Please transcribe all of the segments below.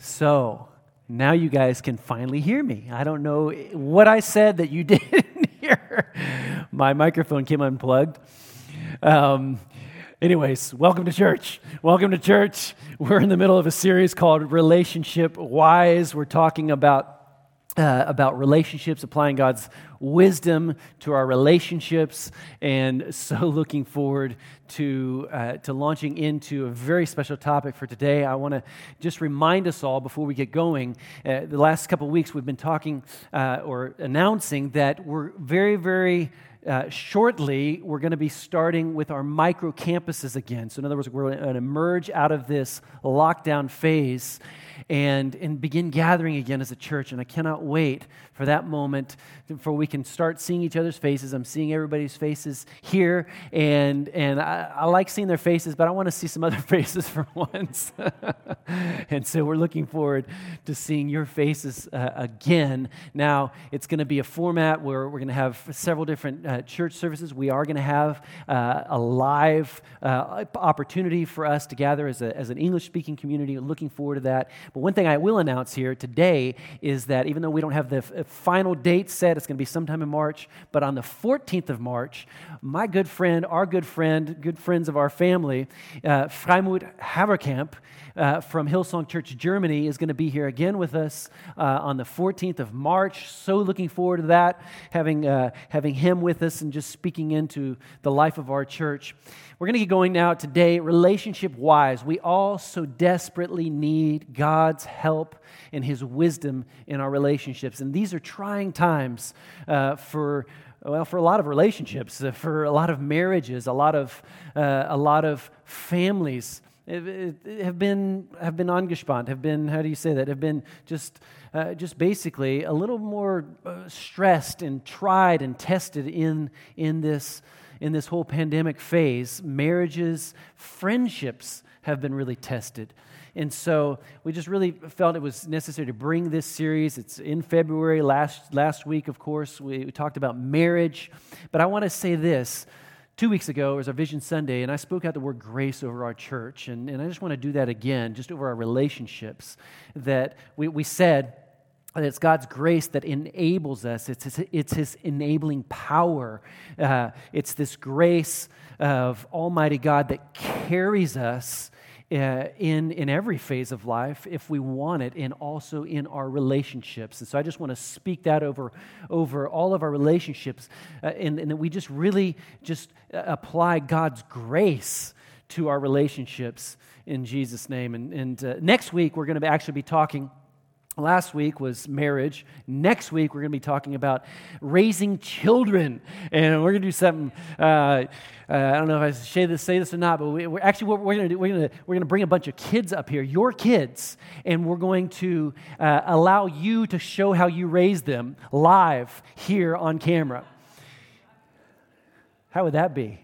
So now you guys can finally hear me. I don't know what I said that you didn't hear. My microphone came unplugged. Um, anyways, welcome to church. Welcome to church. We're in the middle of a series called Relationship Wise. We're talking about uh, about relationships, applying God's wisdom to our relationships, and so looking forward to, uh, to launching into a very special topic for today. I want to just remind us all before we get going. Uh, the last couple weeks, we've been talking uh, or announcing that we're very, very uh, shortly, we're going to be starting with our micro campuses again. So, in other words, we're going to emerge out of this lockdown phase and, and begin gathering again as a church. And I cannot wait for that moment for we can start seeing each other's faces. I'm seeing everybody's faces here, and, and I, I like seeing their faces, but I want to see some other faces for once. and so we're looking forward to seeing your faces uh, again. Now, it's going to be a format where we're going to have several different uh, church services. We are going to have uh, a live uh, opportunity for us to gather as, a, as an English speaking community. Looking forward to that. But one thing I will announce here today is that even though we don't have the f- final date set, it's going to be sometime in March, but on the 14th of March, my good friend, our good friend, good friends of our family, uh, Freimut Haverkamp uh, from Hillsong Church Germany is going to be here again with us uh, on the 14th of March. So looking forward to that, having, uh, having him with us and just speaking into the life of our church. We're going to get going now today, relationship wise. We all so desperately need God's help and His wisdom in our relationships. And these are trying times uh, for well, for a lot of relationships, uh, for a lot of marriages, a lot of, uh, a lot of families have been have been angespannt, have been how do you say that? Have been just uh, just basically a little more uh, stressed and tried and tested in in this in this whole pandemic phase, marriages, friendships have been really tested. And so we just really felt it was necessary to bring this series. It's in February. Last, last week, of course, we, we talked about marriage. But I want to say this. Two weeks ago it was our Vision Sunday, and I spoke out the word grace over our church. And, and I just want to do that again, just over our relationships. That we, we said, that it's God's grace that enables us. It's His, it's his enabling power. Uh, it's this grace of Almighty God that carries us uh, in, in every phase of life if we want it, and also in our relationships. And so I just want to speak that over, over all of our relationships, uh, and, and that we just really just uh, apply God's grace to our relationships in Jesus' name. And, and uh, next week, we're going to actually be talking Last week was marriage. Next week, we're going to be talking about raising children. And we're going to do something. Uh, uh, I don't know if I say this, say this or not, but we, are actually, what we're going to do, we're going to, we're going to bring a bunch of kids up here, your kids, and we're going to uh, allow you to show how you raise them live here on camera. How would that be?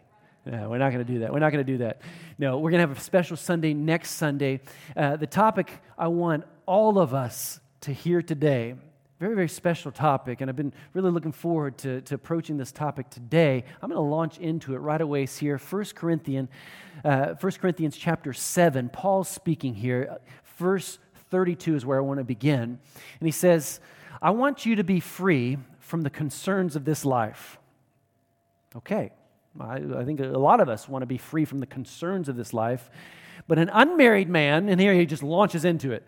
No, we're not going to do that. We're not going to do that. No, we're going to have a special Sunday next Sunday. Uh, the topic I want all of us to hear today. Very, very special topic, and I've been really looking forward to, to approaching this topic today. I'm going to launch into it right away here. 1 Corinthians, uh, 1 Corinthians chapter 7, Paul's speaking here. Verse 32 is where I want to begin. And he says, I want you to be free from the concerns of this life. Okay, I, I think a lot of us want to be free from the concerns of this life. But an unmarried man, and here he just launches into it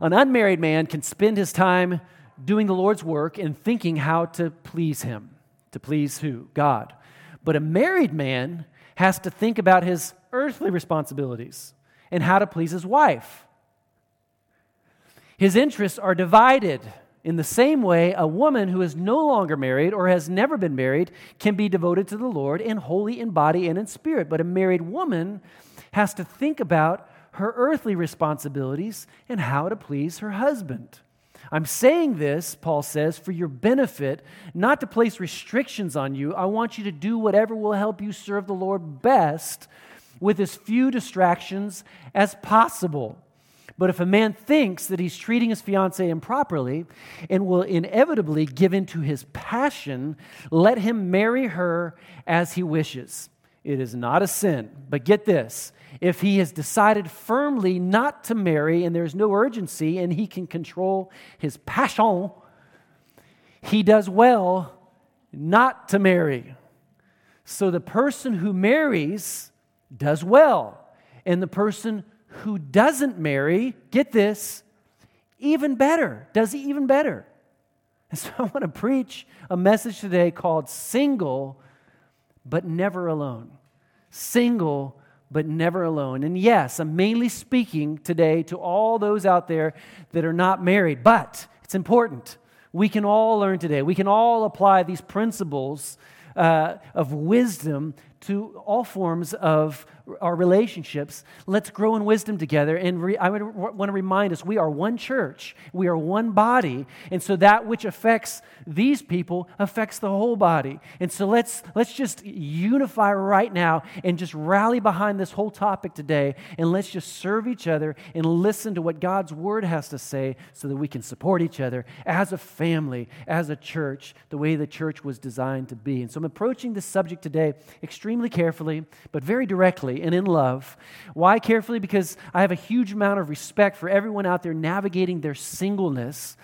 an unmarried man can spend his time doing the Lord's work and thinking how to please him. To please who? God. But a married man has to think about his earthly responsibilities and how to please his wife. His interests are divided. In the same way, a woman who is no longer married or has never been married can be devoted to the Lord in holy in body and in spirit. But a married woman has to think about her earthly responsibilities and how to please her husband. I'm saying this, Paul says, for your benefit, not to place restrictions on you. I want you to do whatever will help you serve the Lord best with as few distractions as possible. But if a man thinks that he's treating his fiancee improperly and will inevitably give in to his passion, let him marry her as he wishes. It is not a sin. But get this If he has decided firmly not to marry and there's no urgency and he can control his passion, he does well not to marry. So the person who marries does well. And the person who doesn't marry, get this, even better, does even better. And so I want to preach a message today called Single but Never Alone. Single but never alone. And yes, I'm mainly speaking today to all those out there that are not married, but it's important. We can all learn today. We can all apply these principles uh, of wisdom to all forms of our relationships. Let's grow in wisdom together. And re- I want to remind us we are one church, we are one body. And so that which affects these people affects the whole body. And so let's, let's just unify right now and just rally behind this whole topic today. And let's just serve each other and listen to what God's word has to say so that we can support each other as a family, as a church, the way the church was designed to be. And so I'm approaching this subject today extremely carefully, but very directly and in love. Why carefully? Because I have a huge amount of respect for everyone out there navigating their singleness.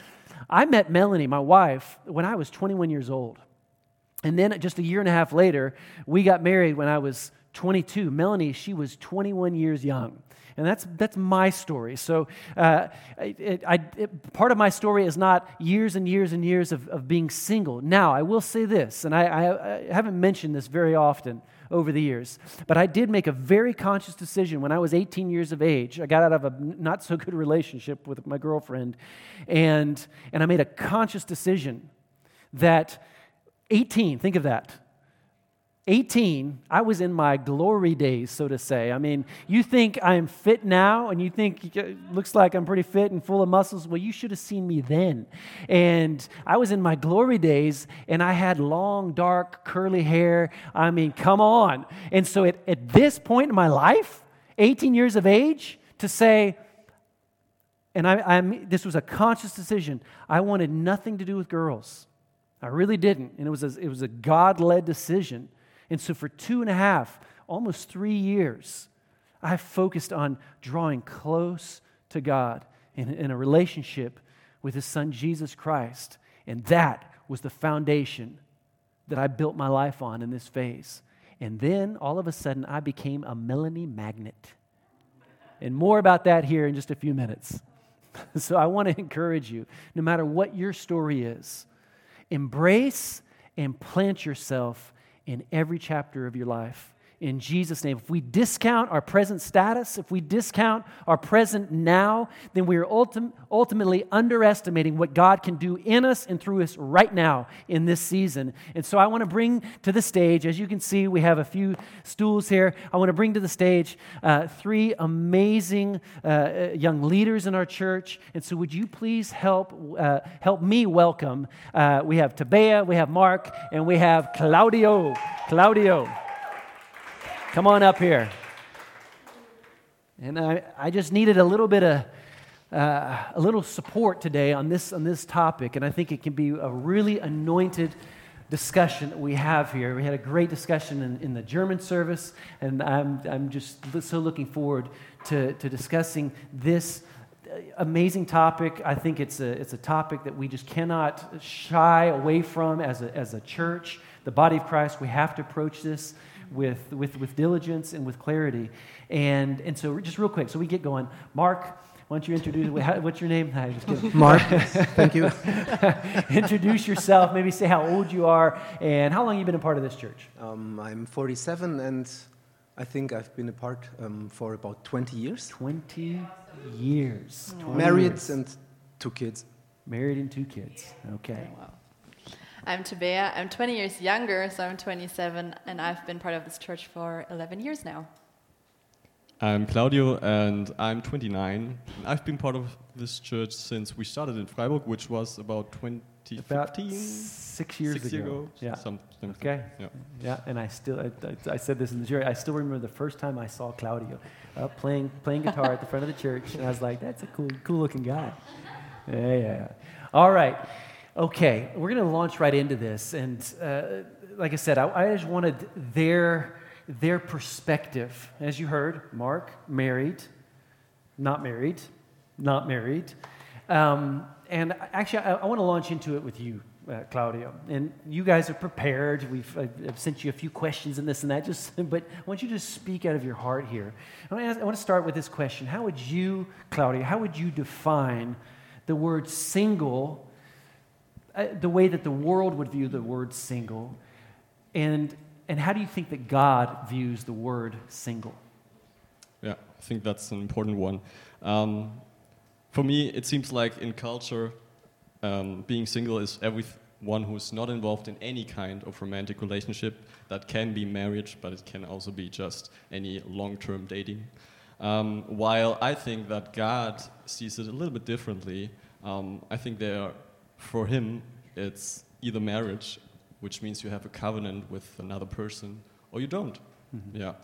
I met Melanie, my wife, when I was 21 years old. And then just a year and a half later, we got married when I was 22. Melanie, she was 21 years young. And that's, that's my story. So, uh, it, I, it, part of my story is not years and years and years of, of being single. Now, I will say this, and I, I, I haven't mentioned this very often over the years. But I did make a very conscious decision when I was 18 years of age. I got out of a not so good relationship with my girlfriend, and, and I made a conscious decision that 18, think of that. 18, I was in my glory days, so to say. I mean, you think I'm fit now and you think it looks like I'm pretty fit and full of muscles. Well, you should have seen me then. And I was in my glory days and I had long, dark, curly hair. I mean, come on. And so at, at this point in my life, 18 years of age, to say, and I, I'm, this was a conscious decision, I wanted nothing to do with girls. I really didn't. And it was a, it was a God led decision. And so for two and a half, almost three years, I focused on drawing close to God in, in a relationship with His Son, Jesus Christ. And that was the foundation that I built my life on in this phase. And then all of a sudden, I became a Melanie magnet. And more about that here in just a few minutes. so I want to encourage you no matter what your story is, embrace and plant yourself in every chapter of your life in Jesus' name. If we discount our present status, if we discount our present now, then we are ultim- ultimately underestimating what God can do in us and through us right now in this season. And so I want to bring to the stage, as you can see, we have a few stools here. I want to bring to the stage uh, three amazing uh, uh young leaders in our church. And so would you please help, uh, help me welcome? Uh, we have Tabea, we have Mark, and we have Claudio. Claudio. Come on up here. And I, I just needed a little bit of uh, a little support today on this on this topic, and I think it can be a really anointed discussion that we have here. We had a great discussion in, in the German service, and I'm I'm just so looking forward to to discussing this amazing topic. I think it's a, it's a topic that we just cannot shy away from as a, as a church, the body of Christ. We have to approach this with, with, with diligence and with clarity. And, and so, just real quick, so we get going. Mark, why don't you introduce, what's your name? Hi, Mark, thank you. introduce yourself, maybe say how old you are, and how long you've been a part of this church. Um, I'm 47, and I think I've been a part um, for about 20 years. 20 years. 20 Married years. and two kids. Married and two kids. Okay. Wow. I'm Tabea. I'm 20 years younger, so I'm 27, and I've been part of this church for 11 years now. I'm Claudio, and I'm 29. I've been part of this church since we started in Freiburg, which was about 2015. About six years six ago. ago. Yeah. Something. Okay. Yeah. yeah. And I still, I, I, said this in the jury. I still remember the first time I saw Claudio uh, playing playing guitar at the front of the church, and I was like, "That's a cool, cool looking guy." Yeah, yeah. yeah. All right. Okay, we're going to launch right into this. And uh, like I said, I, I, just wanted their their perspective. As you heard, Mark, married, not married, not married. Um, and actually, I, I want to launch into it with you, uh, Claudio. And you guys are prepared. We've I've, sent you a few questions and this and that. Just, but I want you to speak out of your heart here. I want, to ask, I want to start with this question: How would you, Claudio, how would you define the word single, uh, the way that the world would view the word single, and and how do you think that God views the word single? Yeah, I think that's an important one. Um, for me, it seems like in culture, um, being single is everyone who's not involved in any kind of romantic relationship. That can be marriage, but it can also be just any long term dating. Um, while I think that God sees it a little bit differently, um, I think there, for Him, it's either marriage, which means you have a covenant with another person, or you don't. Mm-hmm. Yeah.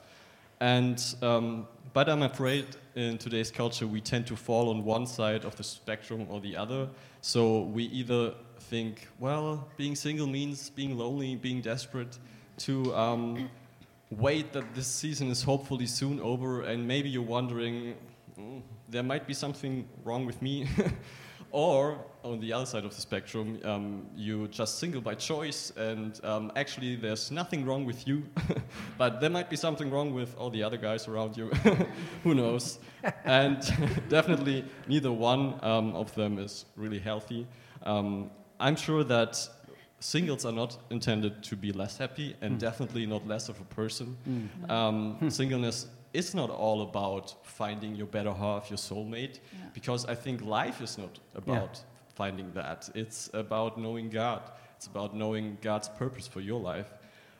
And um, but I'm afraid in today's culture we tend to fall on one side of the spectrum or the other. So we either think, well, being single means being lonely, being desperate, to um, wait that this season is hopefully soon over, and maybe you're wondering, mm, there might be something wrong with me. Or on the other side of the spectrum, um, you're just single by choice, and um, actually there's nothing wrong with you, but there might be something wrong with all the other guys around you. Who knows? and definitely neither one um, of them is really healthy. Um, I'm sure that singles are not intended to be less happy, and mm. definitely not less of a person. Mm. singleness it's not all about finding your better half, your soulmate, yeah. because I think life is not about yeah. finding that. It's about knowing God. It's about knowing God's purpose for your life.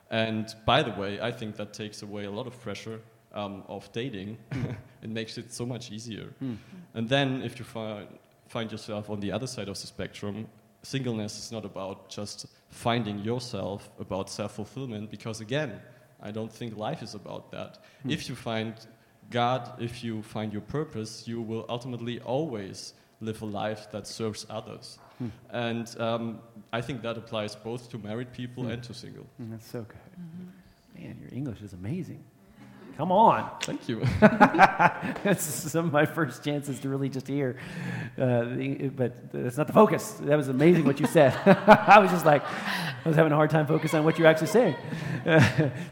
And by the way, I think that takes away a lot of pressure um, of dating. it makes it so much easier. Mm. And then if you find, find yourself on the other side of the spectrum, singleness is not about just finding yourself, about self fulfillment, because again, I don't think life is about that. Hmm. If you find God, if you find your purpose, you will ultimately always live a life that serves others. Hmm. And um, I think that applies both to married people hmm. and to single. Mm, that's so good. Mm-hmm. Man, your English is amazing. Come on. Thank you. That's some of my first chances to really just hear. Uh, but that's not the focus. That was amazing what you said. I was just like, I was having a hard time focusing on what you're actually saying. Uh,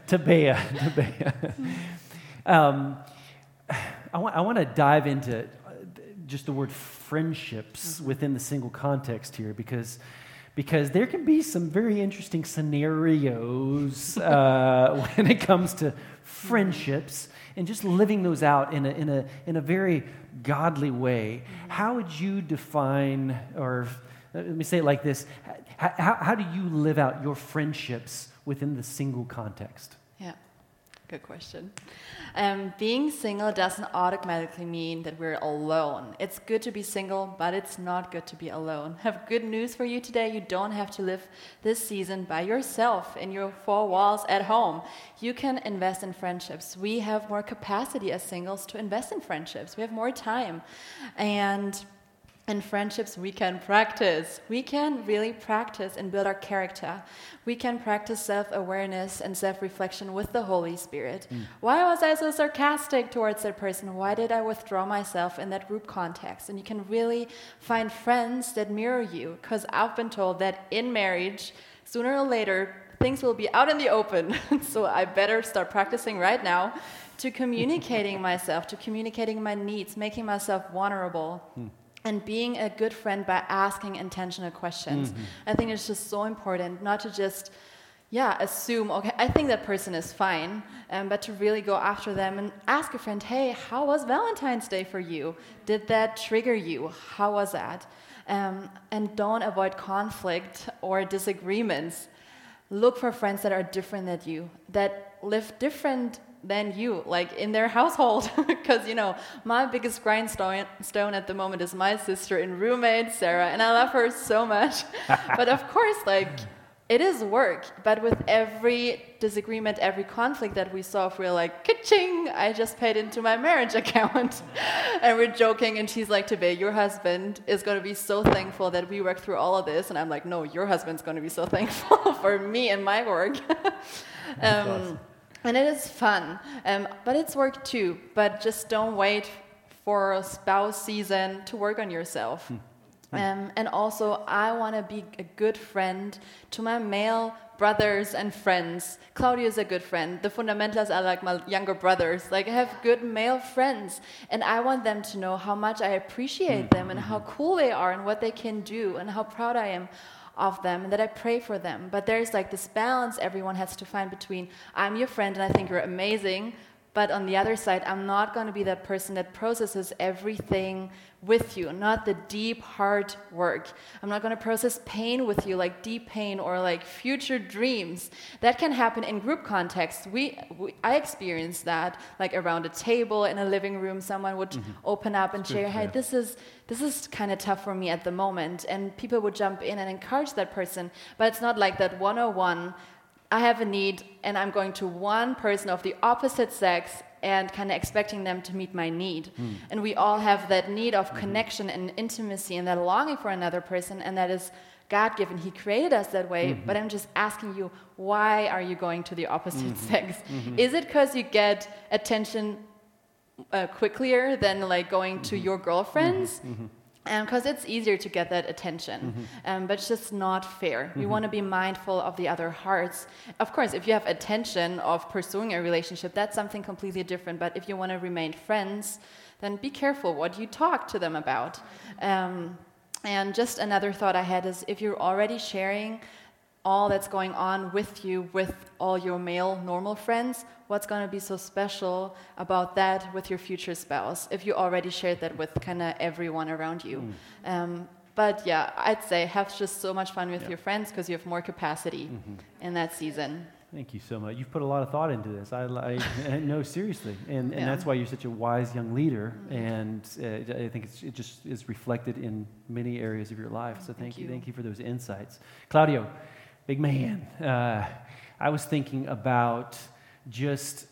Tabea. Tabea. Um, I, want, I want to dive into just the word friendships mm-hmm. within the single context here because because there can be some very interesting scenarios uh, when it comes to friendships and just living those out in a, in a, in a very godly way. Mm-hmm. How would you define, or uh, let me say it like this how, how do you live out your friendships within the single context? Yeah. Good question. Um, being single doesn't automatically mean that we're alone. It's good to be single, but it's not good to be alone. Have good news for you today. You don't have to live this season by yourself in your four walls at home. You can invest in friendships. We have more capacity as singles to invest in friendships. We have more time. And and friendships we can practice. We can really practice and build our character. We can practice self awareness and self reflection with the Holy Spirit. Mm. Why was I so sarcastic towards that person? Why did I withdraw myself in that group context? And you can really find friends that mirror you. Because I've been told that in marriage, sooner or later, things will be out in the open. so I better start practicing right now to communicating myself, to communicating my needs, making myself vulnerable. Mm and being a good friend by asking intentional questions. Mm-hmm. I think it's just so important not to just, yeah, assume, okay, I think that person is fine, um, but to really go after them and ask a friend, hey, how was Valentine's Day for you? Did that trigger you? How was that? Um, and don't avoid conflict or disagreements. Look for friends that are different than you, that live different than you, like in their household. Because, you know, my biggest grindstone stone at the moment is my sister and roommate, Sarah, and I love her so much. but of course, like, it is work. But with every disagreement, every conflict that we solve, we're like, ka-ching, I just paid into my marriage account. and we're joking, and she's like, Today, your husband is going to be so thankful that we worked through all of this. And I'm like, No, your husband's going to be so thankful for me and my work. um, and it is fun, um, but it's work too. But just don't wait for a spouse season to work on yourself. Hmm. Um, and also, I want to be a good friend to my male brothers and friends. Claudio is a good friend. The Fundamentalers are like my younger brothers. Like, I have good male friends. And I want them to know how much I appreciate them and how cool they are and what they can do and how proud I am of them and that I pray for them. But there's like this balance everyone has to find between I'm your friend and I think you're amazing, but on the other side, I'm not going to be that person that processes everything with you, not the deep, hard work. I'm not going to process pain with you, like deep pain or like future dreams. That can happen in group context. We, we I experienced that, like around a table in a living room, someone would mm-hmm. open up and share, "Hey, this is this is kind of tough for me at the moment," and people would jump in and encourage that person. But it's not like that 101 I have a need and I'm going to one person of the opposite sex and kind of expecting them to meet my need. Mm. And we all have that need of mm-hmm. connection and intimacy and that longing for another person, and that is God given. He created us that way. Mm-hmm. But I'm just asking you, why are you going to the opposite mm-hmm. sex? Mm-hmm. Is it because you get attention uh, quicker than like going to mm-hmm. your girlfriends? Because um, it's easier to get that attention, mm-hmm. um, but it's just not fair. Mm-hmm. You want to be mindful of the other hearts. Of course, if you have attention of pursuing a relationship, that's something completely different. But if you want to remain friends, then be careful what you talk to them about. Um, and just another thought I had is if you're already sharing all that's going on with you, with all your male normal friends, what's going to be so special about that with your future spouse if you already shared that with kind of everyone around you? Mm. Um, but yeah, I'd say have just so much fun with yeah. your friends because you have more capacity mm-hmm. in that season. Thank you so much. You've put a lot of thought into this. I, I no, seriously, and, and yeah. that's why you're such a wise young leader. Mm-hmm. And uh, I think it just is reflected in many areas of your life. So thank, thank you. you, thank you for those insights, Claudio big man. Uh, I was thinking about just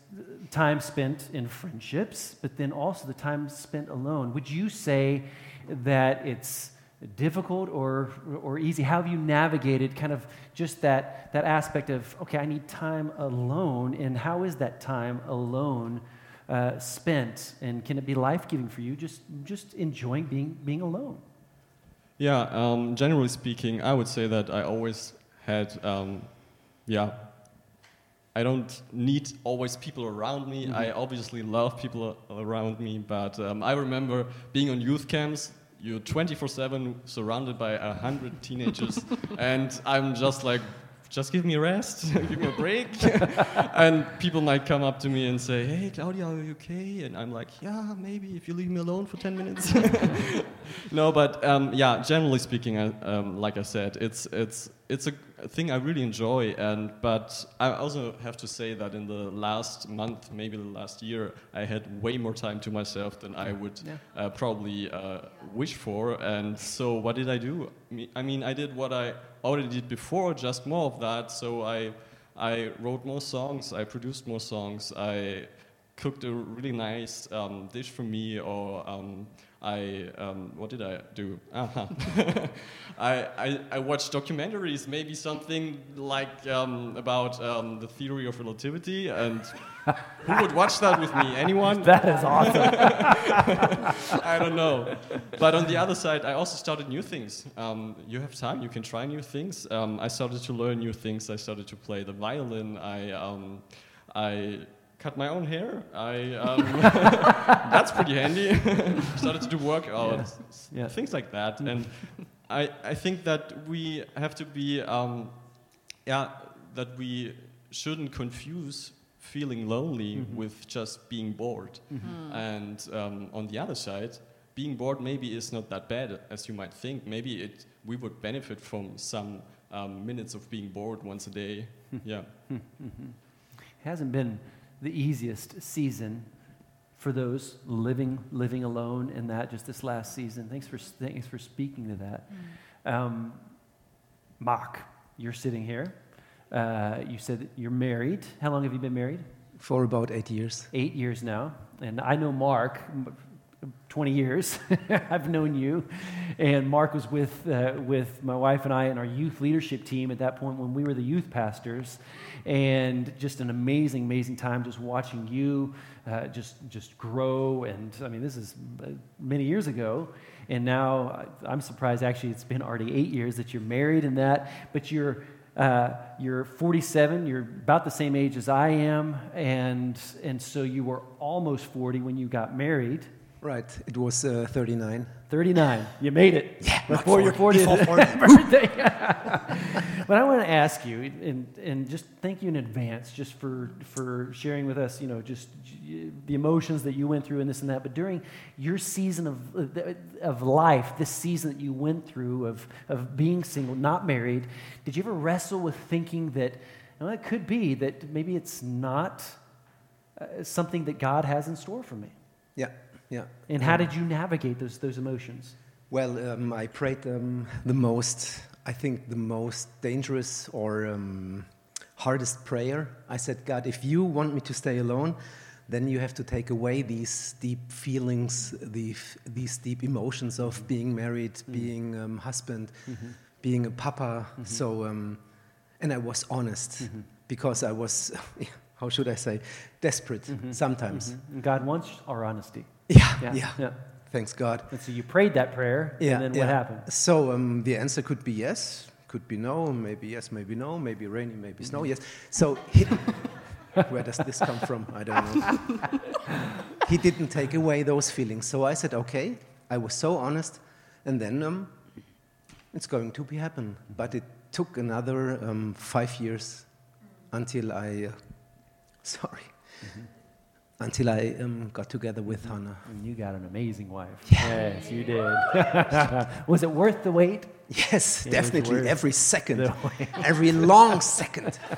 time spent in friendships, but then also the time spent alone. Would you say that it's difficult or, or easy? How have you navigated kind of just that, that aspect of, okay, I need time alone, and how is that time alone uh, spent? And can it be life giving for you, just, just enjoying being, being alone? Yeah, um, generally speaking, I would say that I always had, um, yeah, I don't need always people around me. Mm -hmm. I obviously love people around me, but um, I remember being on youth camps. You're 24 7 surrounded by a hundred teenagers, and I'm just like just give me a rest, give me a break. and people might come up to me and say, hey, Claudio, are you okay? And I'm like, yeah, maybe if you leave me alone for 10 minutes. no, but um, yeah, generally speaking, uh, um, like I said, it's, it's, it's a thing I really enjoy. And, but I also have to say that in the last month, maybe the last year, I had way more time to myself than I would yeah. uh, probably uh, wish for. And so what did I do? I mean, I did what I already did before, just more of that. So I, I wrote more songs, I produced more songs, I cooked a really nice um, dish for me, or um, I um, what did I do? Uh-huh. I, I, I watched documentaries, maybe something like um, about um, the theory of relativity, and who would watch that with me? Anyone? That is awesome. I don't know, but on the other side, I also started new things. Um, you have time, you can try new things. Um, I started to learn new things. I started to play the violin. I um, I cut my own hair. I um, that's pretty handy. Started to do workouts, yeah. yeah. things like that. And I I think that we have to be um, yeah that we shouldn't confuse feeling lonely mm -hmm. with just being bored. Mm -hmm. And um, on the other side, being bored maybe is not that bad as you might think. Maybe it we would benefit from some um, minutes of being bored once a day. yeah. Mm-hmm. Hasn't been the easiest season for those living living alone in that just this last season. Thanks for thanks for speaking to that. Mm. Um, Mark, you're sitting here. Uh, you said you're married. How long have you been married? For about eight years. Eight years now, and I know Mark. 20 years I've known you, and Mark was with, uh, with my wife and I and our youth leadership team at that point when we were the youth pastors. And just an amazing, amazing time just watching you uh, just, just grow. And I mean, this is uh, many years ago. And now I'm surprised, actually, it's been already eight years that you're married and that, but you're. Uh, you're 47, you're about the same age as I am, and, and so you were almost 40 when you got married. Right, it was uh, 39. 39. You made it. Yeah, before your 40th before 40. birthday. but I want to ask you, and, and just thank you in advance just for, for sharing with us, you know, just the emotions that you went through and this and that. But during your season of, of life, this season that you went through of, of being single, not married, did you ever wrestle with thinking that, well, it could be that maybe it's not uh, something that God has in store for me? Yeah, yeah. And how did you navigate those, those emotions? Well, um, I prayed um, the most, I think, the most dangerous or um, hardest prayer. I said, God, if you want me to stay alone, then you have to take away these deep feelings, the, these deep emotions of being married, mm-hmm. being um, husband, mm-hmm. being a papa. Mm-hmm. So, um, and I was honest mm-hmm. because I was, how should I say, desperate mm-hmm. sometimes. Mm-hmm. God wants our honesty. Yeah, yeah, yeah. yeah. Thanks God. And so you prayed that prayer, yeah, and then yeah. what happened? So um, the answer could be yes, could be no, maybe yes, maybe no, maybe rainy, maybe snow, yes. So he, where does this come from? I don't know. he didn't take away those feelings. So I said, okay, I was so honest, and then um, it's going to be happen. But it took another um, five years until I, uh, sorry, mm-hmm. Until I um, got together with. Hannah. And you got an amazing wife. Yeah. Yes, you did. was it worth the wait? Yes, it definitely. Every second, every long second.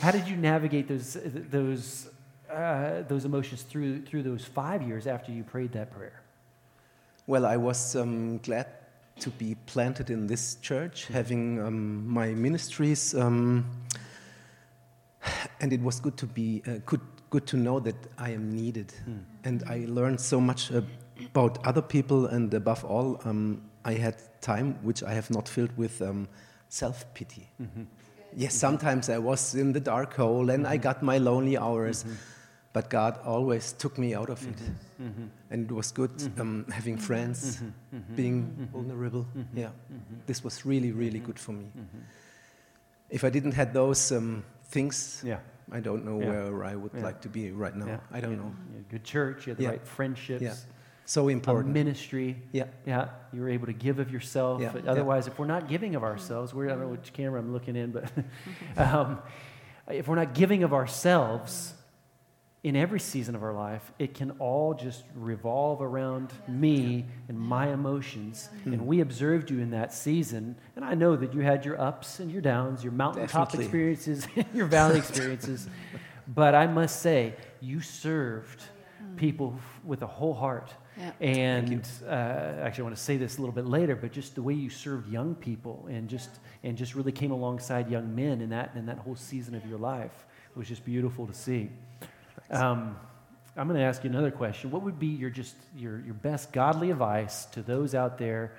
How did you navigate those, those, uh, those emotions through, through those five years after you prayed that prayer? Well, I was um, glad to be planted in this church, having um, my ministries, um, and it was good to be uh, good, good to know that I am needed, mm. and I learned so much about other people, and above all, um, I had time which I have not filled with um, self pity. Mm -hmm. Yes, sometimes I was in the dark hole and I got my lonely hours, mm-hmm. but God always took me out of it. Mm-hmm. mm-hmm. And it was good mm-hmm. um, having friends, mm-hmm. being vulnerable. Yeah, this was really, really good for me. If I didn't have those um, things, yeah. I don't know yeah. where I would yeah. like to be right now. I don't know. good church, you had the right friendships. Yeah. So important. ministry. Yeah. Yeah. You were able to give of yourself. Yeah. Otherwise, yeah. if we're not giving of ourselves, we're, I don't know which camera I'm looking in, but um, if we're not giving of ourselves in every season of our life, it can all just revolve around me and my emotions. Mm-hmm. And we observed you in that season. And I know that you had your ups and your downs, your mountaintop Definitely. experiences, your valley experiences. but I must say, you served people with a whole heart yeah. And uh, actually, I want to say this a little bit later, but just the way you served young people and just and just really came alongside young men in that in that whole season of your life was just beautiful to see. Um, I'm going to ask you another question. What would be your just your your best godly advice to those out there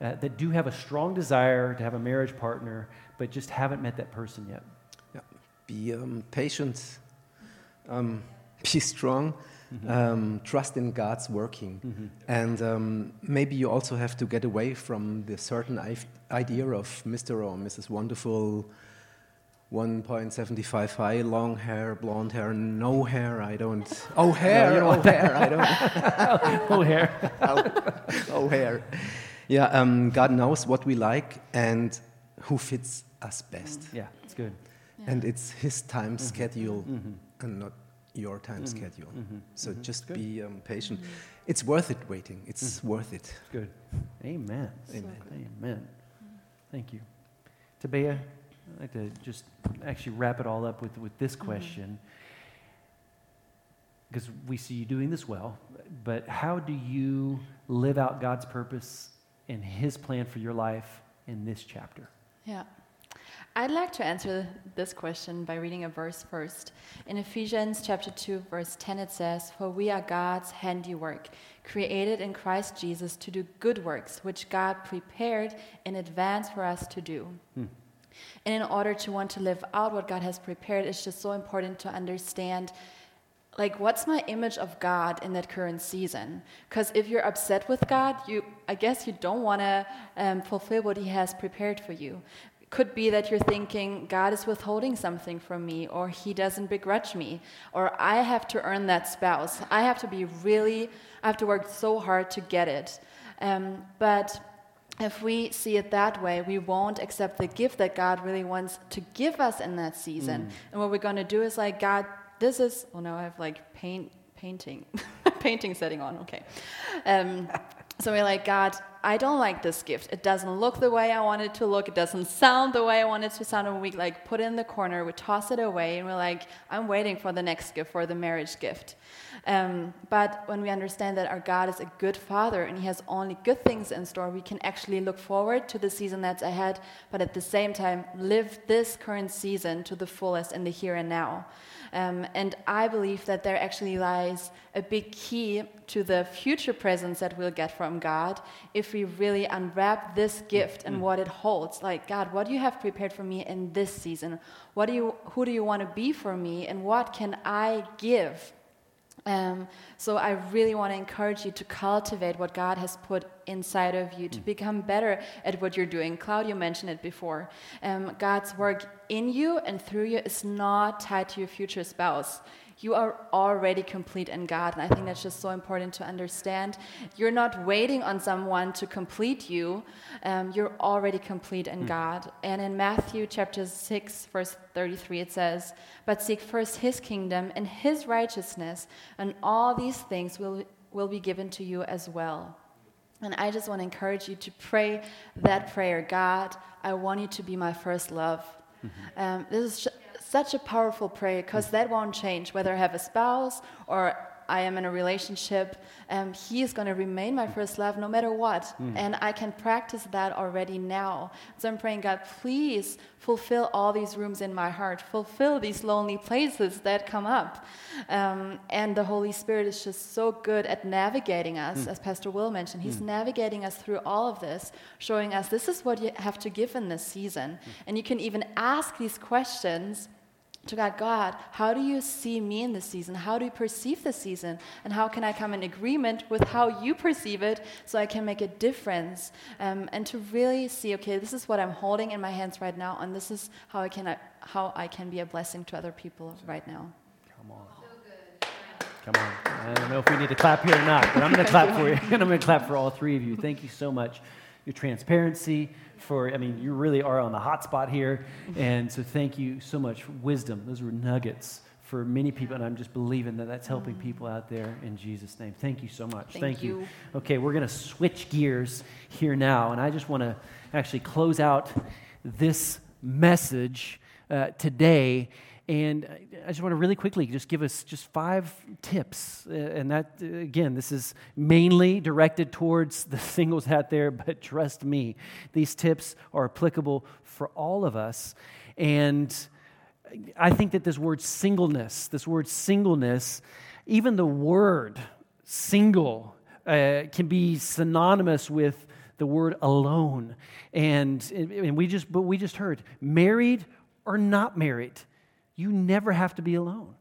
uh, that do have a strong desire to have a marriage partner, but just haven't met that person yet? Yeah. Be um, patient. Um, be strong Mm-hmm. Um, trust in God's working. Mm-hmm. And um, maybe you also have to get away from the certain idea of Mr. or Mrs. Wonderful, 1.75 high, long hair, blonde hair, no hair, I don't. Oh, hair, no, oh, hair, I don't. oh, hair. oh, oh, hair. Yeah, um, God knows what we like and who fits us best. Yeah, it's good. Yeah. And it's His time mm-hmm. schedule mm-hmm. and not your time mm-hmm. schedule. Mm-hmm. So mm-hmm. just be um, patient. Mm-hmm. It's worth it waiting. It's mm-hmm. worth it. Good. Amen. Amen. Amen. Thank you. Tabea, I'd like to just actually wrap it all up with, with this question. Because we see you doing this well, but how do you live out God's purpose and His plan for your life in this chapter? Yeah. I'd like to answer this question by reading a verse first. In Ephesians chapter 2 verse 10 it says, "For we are God's handiwork, created in Christ Jesus to do good works which God prepared in advance for us to do." Hmm. And in order to want to live out what God has prepared, it's just so important to understand like what's my image of God in that current season? Because if you're upset with God, you I guess you don't want to um, fulfill what He has prepared for you. Could be that you're thinking God is withholding something from me, or He doesn't begrudge me, or I have to earn that spouse. I have to be really, I have to work so hard to get it. Um, but if we see it that way, we won't accept the gift that God really wants to give us in that season. Mm. And what we're going to do is like, God, this is, oh no, I have like paint, painting, painting setting on, okay. Um, so we're like, God, I don't like this gift. It doesn't look the way I want it to look. It doesn't sound the way I want it to sound. And we like put it in the corner, we toss it away, and we're like, I'm waiting for the next gift, for the marriage gift. Um, but when we understand that our God is a good father and he has only good things in store, we can actually look forward to the season that's ahead, but at the same time, live this current season to the fullest in the here and now. Um, and I believe that there actually lies a big key to the future presents that we'll get from God if we really unwrap this gift and mm. what it holds. Like, God, what do you have prepared for me in this season? What do you, who do you want to be for me? And what can I give? Um, so I really want to encourage you to cultivate what God has put inside of you, to mm. become better at what you're doing. Claudio mentioned it before. Um, God's work in you and through you is not tied to your future spouse you are already complete in God. And I think that's just so important to understand. You're not waiting on someone to complete you, um, you're already complete in mm. God. And in Matthew chapter 6, verse 33, it says, But seek first his kingdom and his righteousness, and all these things will, will be given to you as well. And I just want to encourage you to pray that prayer God, I want you to be my first love. Mm-hmm. Um, this is such a powerful prayer because that won't change whether I have a spouse or I am in a relationship. Um, he is going to remain my first love no matter what. Mm. And I can practice that already now. So I'm praying, God, please fulfill all these rooms in my heart, fulfill these lonely places that come up. Um, and the Holy Spirit is just so good at navigating us, mm. as Pastor Will mentioned. He's mm. navigating us through all of this, showing us this is what you have to give in this season. Hmm. And you can even ask these questions to God, God, how do you see me in this season? How do you perceive this season? And how can I come in agreement with how you perceive it so I can make a difference? Um, and to really see, okay, this is what I'm holding in my hands right now, and this is how I can, how I can be a blessing to other people right now. Come on. Come on. I don't know if we need to clap here or not, but I'm going to clap for you, and I'm going to clap for all three of you. Thank you so much. Your transparency, for, I mean, you really are on the hot spot here. And so thank you so much for wisdom. Those were nuggets for many people, and I'm just believing that that's helping mm. people out there in Jesus' name. Thank you so much. Thank, Thank you. you. Okay, we're going to switch gears here now, and I just want to actually close out this message uh, today and I just want to really quickly just give us just five tips. Uh, and that, uh, again, this is mainly directed towards the singles out there, but trust me, these tips are applicable for all of us. And I think that this word singleness, this word singleness, even the word single uh, can be synonymous with the word alone. And, and we just, but we just heard married or not married you never have to be alone.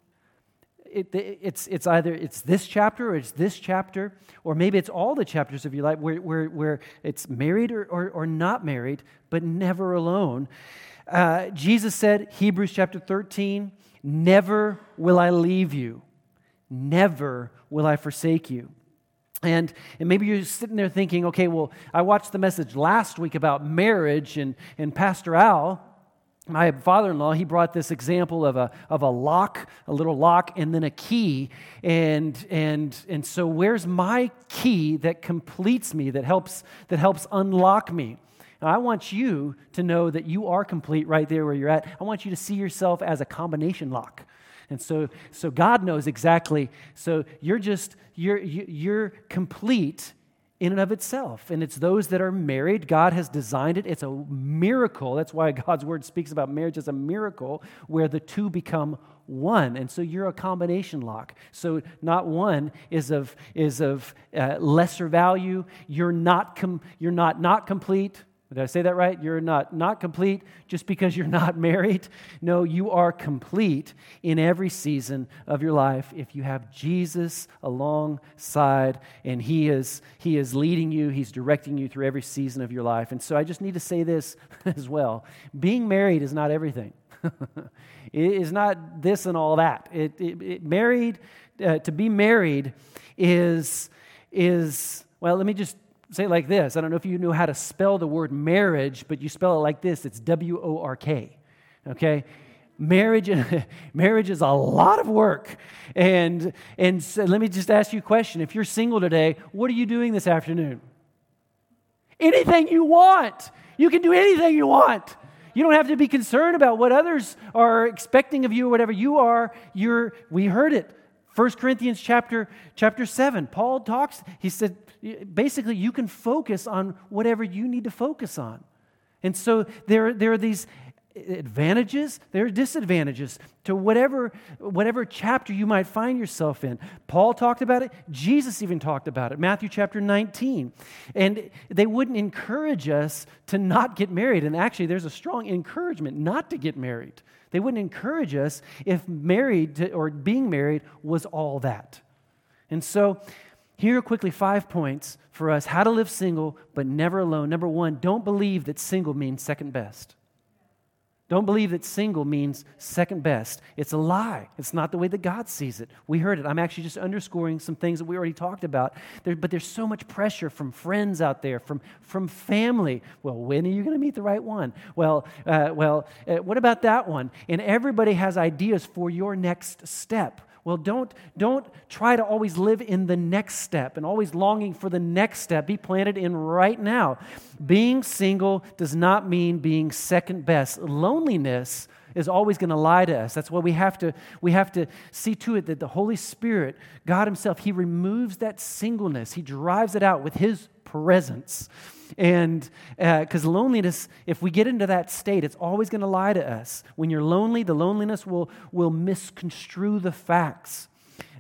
It, it's, it's either it's this chapter or it's this chapter, or maybe it's all the chapters of your life where, where, where it's married or, or, or not married, but never alone. Uh, Jesus said, Hebrews chapter 13, never will I leave you, never will I forsake you. And, and maybe you're sitting there thinking, okay, well, I watched the message last week about marriage, and, and Pastor Al my father-in-law he brought this example of a, of a lock a little lock and then a key. And, and, and so where's my key that completes me that helps that helps unlock me? Now, i want you to know that you are complete right there where you're at. I want you to see yourself as a combination lock. And so so god knows exactly. So you're just you're you're complete in and of itself. And it's those that are married. God has designed it. It's a miracle. That's why God's word speaks about marriage as a miracle where the two become one. And so you're a combination lock. So not one is of, is of uh, lesser value. You're not, com- you're not not complete. Did I say that right? You're not not complete just because you're not married. No, you are complete in every season of your life if you have Jesus alongside and he is he is leading you, he's directing you through every season of your life. And so I just need to say this as well. Being married is not everything. it is not this and all that. It, it, it married uh, to be married is is well, let me just say it like this. I don't know if you know how to spell the word marriage, but you spell it like this it's W O R K. Okay? Marriage, marriage is a lot of work. And, and so let me just ask you a question. If you're single today, what are you doing this afternoon? Anything you want. You can do anything you want. You don't have to be concerned about what others are expecting of you or whatever. You are, you're, we heard it. 1 Corinthians chapter, chapter 7, Paul talks, he said, basically, you can focus on whatever you need to focus on. And so there, there are these advantages, there are disadvantages to whatever, whatever chapter you might find yourself in. Paul talked about it, Jesus even talked about it, Matthew chapter 19. And they wouldn't encourage us to not get married. And actually, there's a strong encouragement not to get married. They wouldn't encourage us if married to, or being married was all that. And so here are quickly five points for us how to live single but never alone. Number one, don't believe that single means second best. Don't believe that single means second best. It's a lie. It's not the way that God sees it. We heard it. I'm actually just underscoring some things that we already talked about. There, but there's so much pressure from friends out there, from, from family. Well, when are you going to meet the right one? Well, uh, well, uh, what about that one? And everybody has ideas for your next step. Well, don't, don't try to always live in the next step and always longing for the next step. Be planted in right now. Being single does not mean being second best. Loneliness is always going to lie to us. That's why we have to we have to see to it that the Holy Spirit, God himself, he removes that singleness. He drives it out with his presence. And because uh, loneliness, if we get into that state, it's always going to lie to us. When you're lonely, the loneliness will, will misconstrue the facts.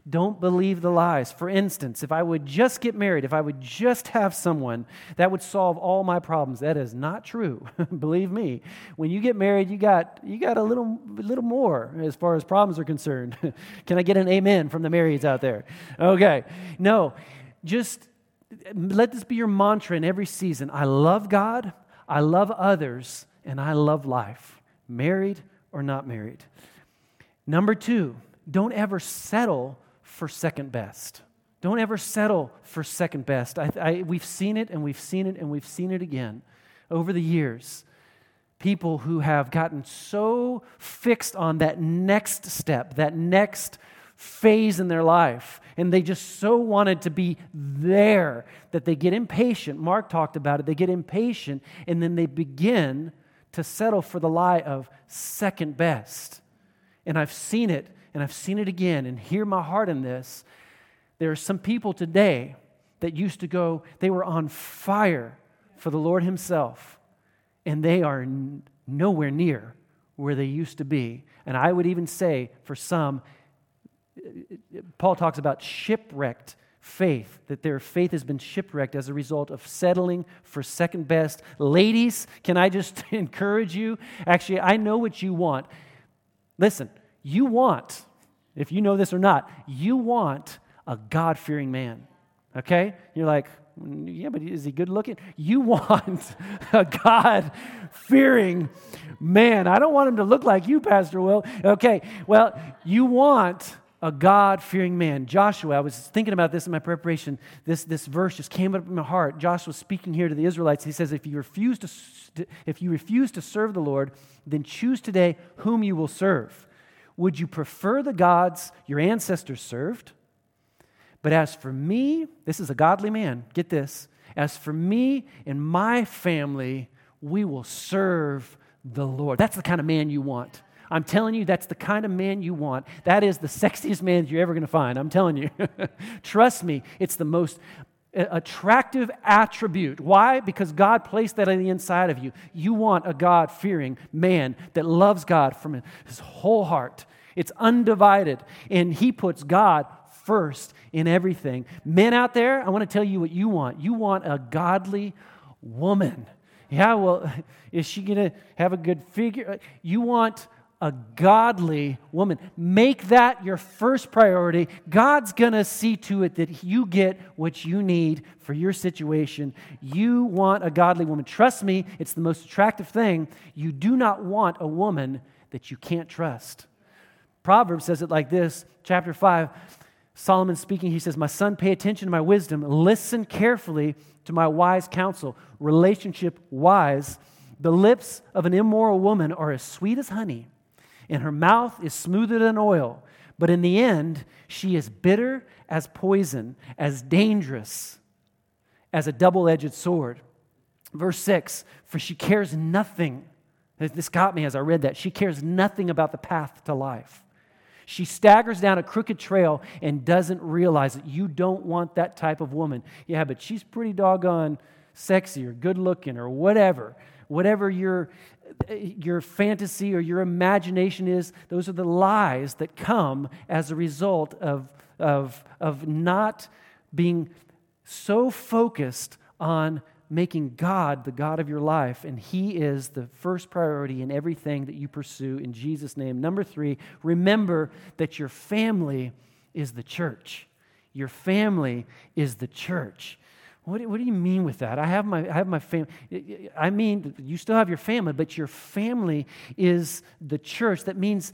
Don't believe the lies. For instance, if I would just get married, if I would just have someone that would solve all my problems, that is not true. believe me. When you get married, you got you got a little little more as far as problems are concerned. Can I get an amen from the marrieds out there? Okay. No. Just let this be your mantra in every season. I love God, I love others, and I love life, married or not married. Number two, don't ever settle for second best. Don't ever settle for second best. I, I, we've seen it and we've seen it and we've seen it again over the years. People who have gotten so fixed on that next step, that next phase in their life. And they just so wanted to be there that they get impatient. Mark talked about it. They get impatient and then they begin to settle for the lie of second best. And I've seen it and I've seen it again. And hear my heart in this. There are some people today that used to go, they were on fire for the Lord Himself, and they are nowhere near where they used to be. And I would even say for some, Paul talks about shipwrecked faith, that their faith has been shipwrecked as a result of settling for second best. Ladies, can I just encourage you? Actually, I know what you want. Listen, you want, if you know this or not, you want a God fearing man. Okay? You're like, mm, yeah, but is he good looking? You want a God fearing man. I don't want him to look like you, Pastor Will. Okay, well, you want a God fearing man. Joshua, I was thinking about this in my preparation. This, this verse just came up in my heart. Joshua speaking here to the Israelites. He says, if you, refuse to, if you refuse to serve the Lord, then choose today whom you will serve. Would you prefer the gods your ancestors served? But as for me, this is a godly man, get this. As for me and my family, we will serve the Lord. That's the kind of man you want. I'm telling you, that's the kind of man you want. That is the sexiest man you're ever going to find. I'm telling you. Trust me, it's the most uh, attractive attribute. Why? Because God placed that on the inside of you. You want a God fearing man that loves God from his whole heart. It's undivided. And he puts God first in everything. Men out there, I want to tell you what you want. You want a godly woman. Yeah, well, is she going to have a good figure? You want a godly woman. Make that your first priority. God's going to see to it that you get what you need for your situation. You want a godly woman. Trust me, it's the most attractive thing. You do not want a woman that you can't trust. Proverbs says it like this, chapter 5. Solomon speaking, he says, My son, pay attention to my wisdom. Listen carefully to my wise counsel. Relationship wise. The lips of an immoral woman are as sweet as honey and her mouth is smoother than oil. But in the end, she is bitter as poison, as dangerous as a double edged sword. Verse 6 For she cares nothing. This got me as I read that. She cares nothing about the path to life. She staggers down a crooked trail and doesn't realize that you don't want that type of woman. Yeah, but she's pretty doggone sexy or good looking or whatever. Whatever your your fantasy or your imagination is, those are the lies that come as a result of, of, of not being so focused on making God the God of your life, and He is the first priority in everything that you pursue in Jesus' name. Number three, remember that your family is the church. Your family is the church. What do, what do you mean with that? I have my, I have my family. I mean, you still have your family, but your family is the church. That means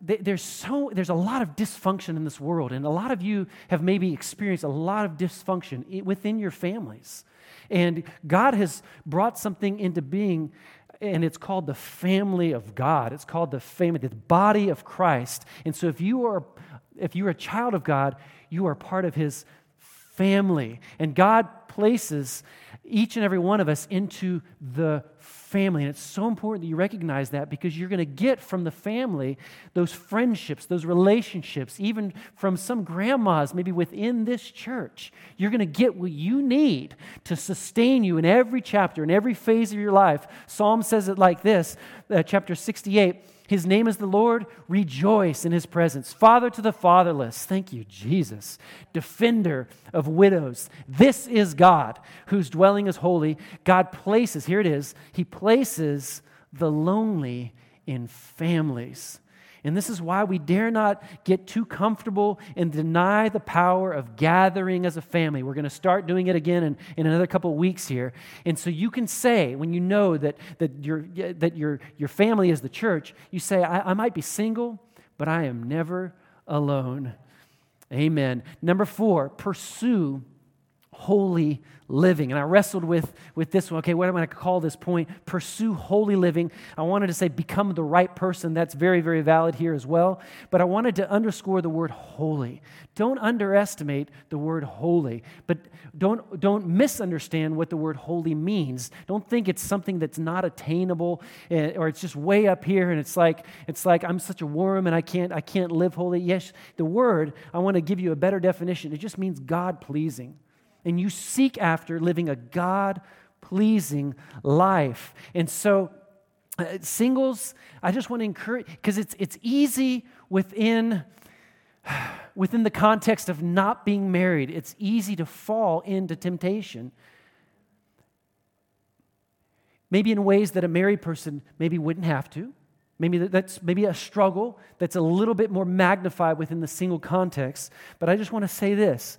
there's so there's a lot of dysfunction in this world and a lot of you have maybe experienced a lot of dysfunction within your families and god has brought something into being and it's called the family of god it's called the family the body of christ and so if you are if you're a child of god you are part of his family and god places each and every one of us into the family. And it's so important that you recognize that because you're going to get from the family those friendships, those relationships, even from some grandmas, maybe within this church. You're going to get what you need to sustain you in every chapter, in every phase of your life. Psalm says it like this, uh, chapter 68. His name is the Lord. Rejoice in his presence. Father to the fatherless. Thank you, Jesus. Defender of widows. This is God whose dwelling is holy. God places, here it is, he places the lonely in families. And this is why we dare not get too comfortable and deny the power of gathering as a family. We're going to start doing it again in, in another couple weeks here. And so you can say, when you know that, that, your, that your, your family is the church, you say, I, I might be single, but I am never alone. Amen. Number four, pursue holy living. And I wrestled with, with this one. Okay, what am I going to call this point? Pursue holy living. I wanted to say become the right person. That's very, very valid here as well. But I wanted to underscore the word holy. Don't underestimate the word holy, but don't, don't misunderstand what the word holy means. Don't think it's something that's not attainable eh, or it's just way up here and it's like, it's like I'm such a worm and I can't, I can't live holy. Yes, the word, I want to give you a better definition. It just means God pleasing and you seek after living a God pleasing life. And so, uh, singles, I just want to encourage, because it's, it's easy within, within the context of not being married, it's easy to fall into temptation. Maybe in ways that a married person maybe wouldn't have to. Maybe that's maybe a struggle that's a little bit more magnified within the single context. But I just want to say this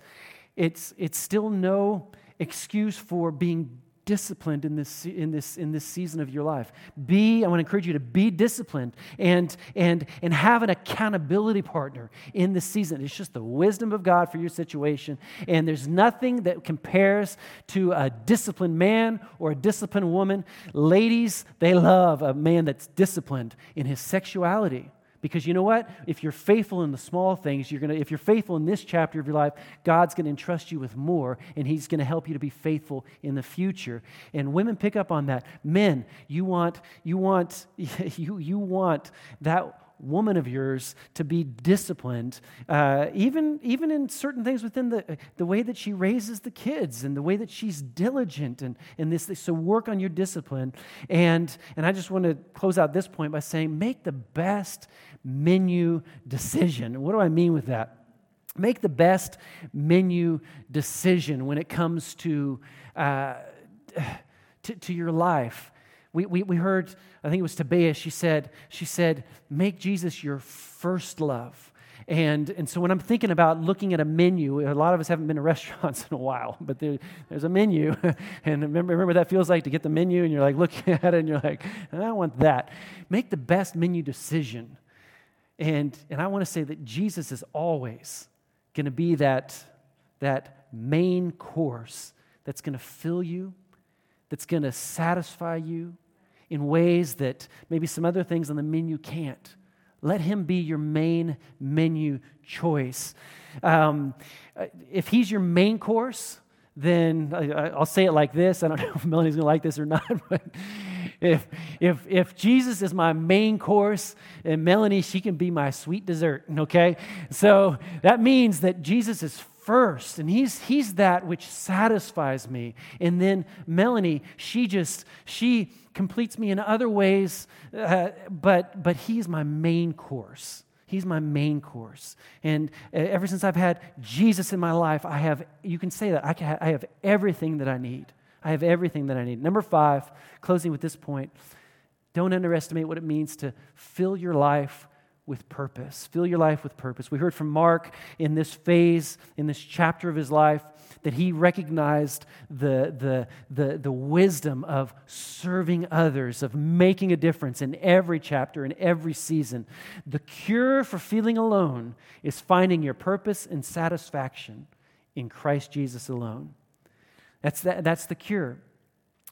it's, it's still no excuse for being disciplined in this, in, this, in this season of your life. Be, I want to encourage you to be disciplined and, and, and have an accountability partner in this season. It's just the wisdom of God for your situation. And there's nothing that compares to a disciplined man or a disciplined woman. Ladies, they love a man that's disciplined in his sexuality. Because you know what? If you're faithful in the small things, you're gonna, if you're faithful in this chapter of your life, God's going to entrust you with more, and He's going to help you to be faithful in the future. And women pick up on that. Men, you want, you want, you, you want that woman of yours to be disciplined, uh, even, even in certain things within the, the way that she raises the kids and the way that she's diligent and, and this. So work on your discipline. And, and I just want to close out this point by saying make the best menu decision. What do I mean with that? Make the best menu decision when it comes to, uh, to, to your life. We, we, we heard, I think it was Tabea, she said, she said, make Jesus your first love. And, and so when I'm thinking about looking at a menu, a lot of us haven't been to restaurants in a while, but there, there's a menu. and remember, remember what that feels like to get the menu and you're like looking at it and you're like, I want that. Make the best menu decision. And, and I want to say that Jesus is always going to be that, that main course that's going to fill you, that's going to satisfy you in ways that maybe some other things on the menu can't. Let Him be your main menu choice. Um, if He's your main course, then I, will say it like this. I don't know if Melanie's going to like this or not, but if, if, if Jesus is my main course and Melanie, she can be my sweet dessert, okay? So that means that Jesus is first and he's he's that which satisfies me. And then melanie she just she completes me in other ways uh, but but he's my main course. He's my main course. And uh, ever since i've had jesus in my life i have you can say that i, can, I have everything that i need. I have everything that I need. Number five, closing with this point, don't underestimate what it means to fill your life with purpose. Fill your life with purpose. We heard from Mark in this phase, in this chapter of his life, that he recognized the, the, the, the wisdom of serving others, of making a difference in every chapter, in every season. The cure for feeling alone is finding your purpose and satisfaction in Christ Jesus alone. That's, the, that's the cure.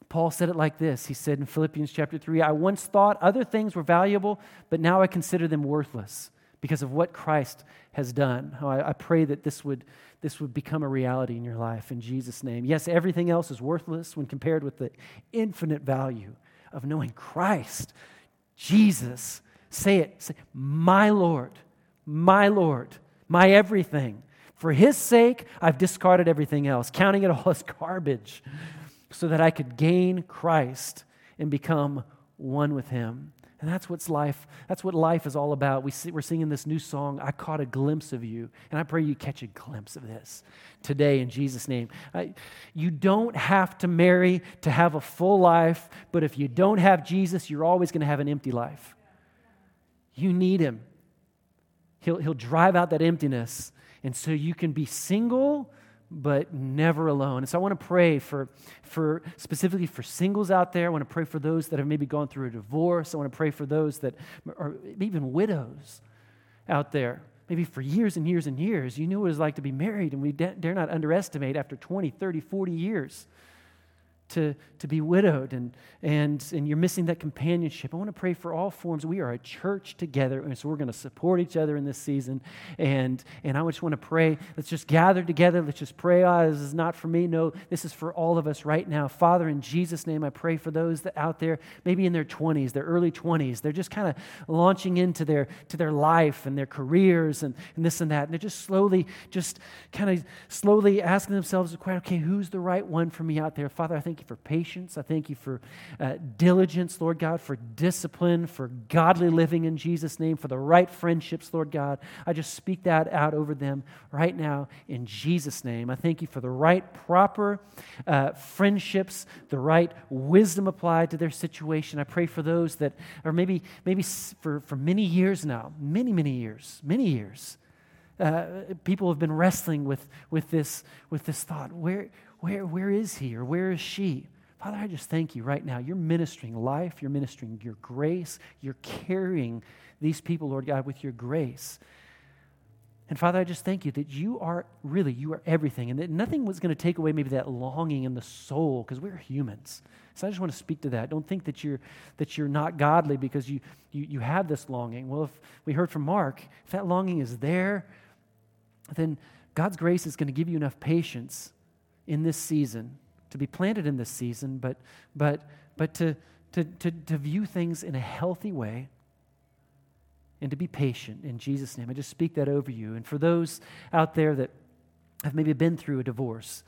Paul said it like this. He said in Philippians chapter 3 I once thought other things were valuable, but now I consider them worthless because of what Christ has done. Oh, I, I pray that this would, this would become a reality in your life in Jesus' name. Yes, everything else is worthless when compared with the infinite value of knowing Christ, Jesus. Say it. Say, my Lord, my Lord, my everything. For his sake, I've discarded everything else, counting it all as garbage, so that I could gain Christ and become one with him. And that's what's life. That's what life is all about. We see, we're singing this new song, I Caught a Glimpse of You. And I pray you catch a glimpse of this today in Jesus' name. I, you don't have to marry to have a full life, but if you don't have Jesus, you're always going to have an empty life. You need him. He'll, he'll drive out that emptiness and so you can be single, but never alone. And so I want to pray for, for specifically for singles out there. I want to pray for those that have maybe gone through a divorce. I want to pray for those that are even widows out there. Maybe for years and years and years, you knew what it was like to be married, and we dare not underestimate after 20, 30, 40 years to, to be widowed and, and, and you're missing that companionship. I want to pray for all forms. We are a church together, and so we're going to support each other in this season. And, and I just want to pray. Let's just gather together. Let's just pray. Oh, this is not for me. No, this is for all of us right now. Father, in Jesus' name, I pray for those that out there, maybe in their 20s, their early 20s, they're just kind of launching into their, to their life and their careers and, and this and that. And they're just slowly, just kind of slowly asking themselves, the question, okay, who's the right one for me out there? Father, I think thank you for patience. I thank you for uh, diligence, Lord God, for discipline, for godly living in Jesus' name, for the right friendships, Lord God. I just speak that out over them right now in Jesus' name. I thank you for the right, proper uh, friendships, the right wisdom applied to their situation. I pray for those that are maybe, maybe for, for many years now, many, many years, many years. Uh, people have been wrestling with, with, this, with this thought where, where, where is he or where is she? Father, I just thank you right now. You're ministering life, you're ministering your grace, you're carrying these people, Lord God, with your grace. And Father, I just thank you that you are really, you are everything, and that nothing was going to take away maybe that longing in the soul, because we're humans. So I just want to speak to that. Don't think that you're, that you're not godly because you, you, you have this longing. Well, if we heard from Mark, if that longing is there, then God's grace is going to give you enough patience in this season, to be planted in this season, but, but, but to, to, to, to view things in a healthy way and to be patient in Jesus' name. I just speak that over you. And for those out there that have maybe been through a divorce,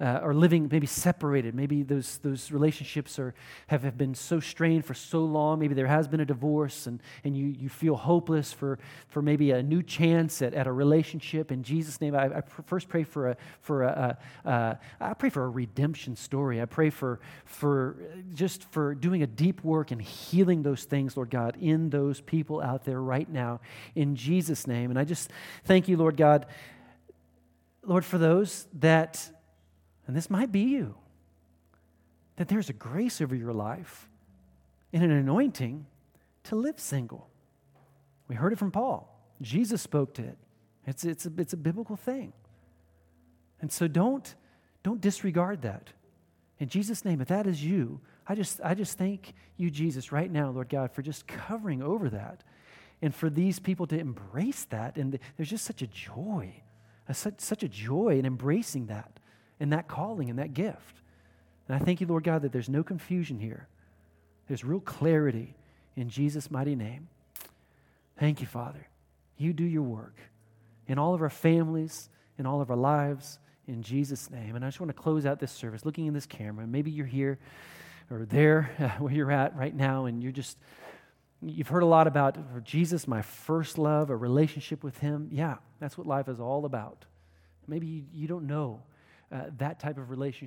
uh, or living maybe separated. Maybe those, those relationships are, have, have been so strained for so long. Maybe there has been a divorce and, and you, you feel hopeless for, for maybe a new chance at, at a relationship. In Jesus' name, I, I first pray for a, for a, a, I pray for a redemption story. I pray for, for just for doing a deep work and healing those things, Lord God, in those people out there right now in Jesus' name. And I just thank you, Lord God, Lord, for those that and this might be you, that there's a grace over your life and an anointing to live single. We heard it from Paul. Jesus spoke to it. It's, it's, a, it's a biblical thing. And so don't, don't disregard that. In Jesus' name, if that is you, I just, I just thank you, Jesus, right now, Lord God, for just covering over that and for these people to embrace that. And there's just such a joy, a, such, such a joy in embracing that and that calling and that gift. And I thank you, Lord God, that there's no confusion here. There's real clarity in Jesus' mighty name. Thank you, Father. You do your work in all of our families, in all of our lives, in Jesus' name. And I just want to close out this service looking in this camera. Maybe you're here or there where you're at right now, and you're just, you've heard a lot about Jesus, my first love, a relationship with Him. Yeah, that's what life is all about. Maybe you, you don't know uh, that type of relationship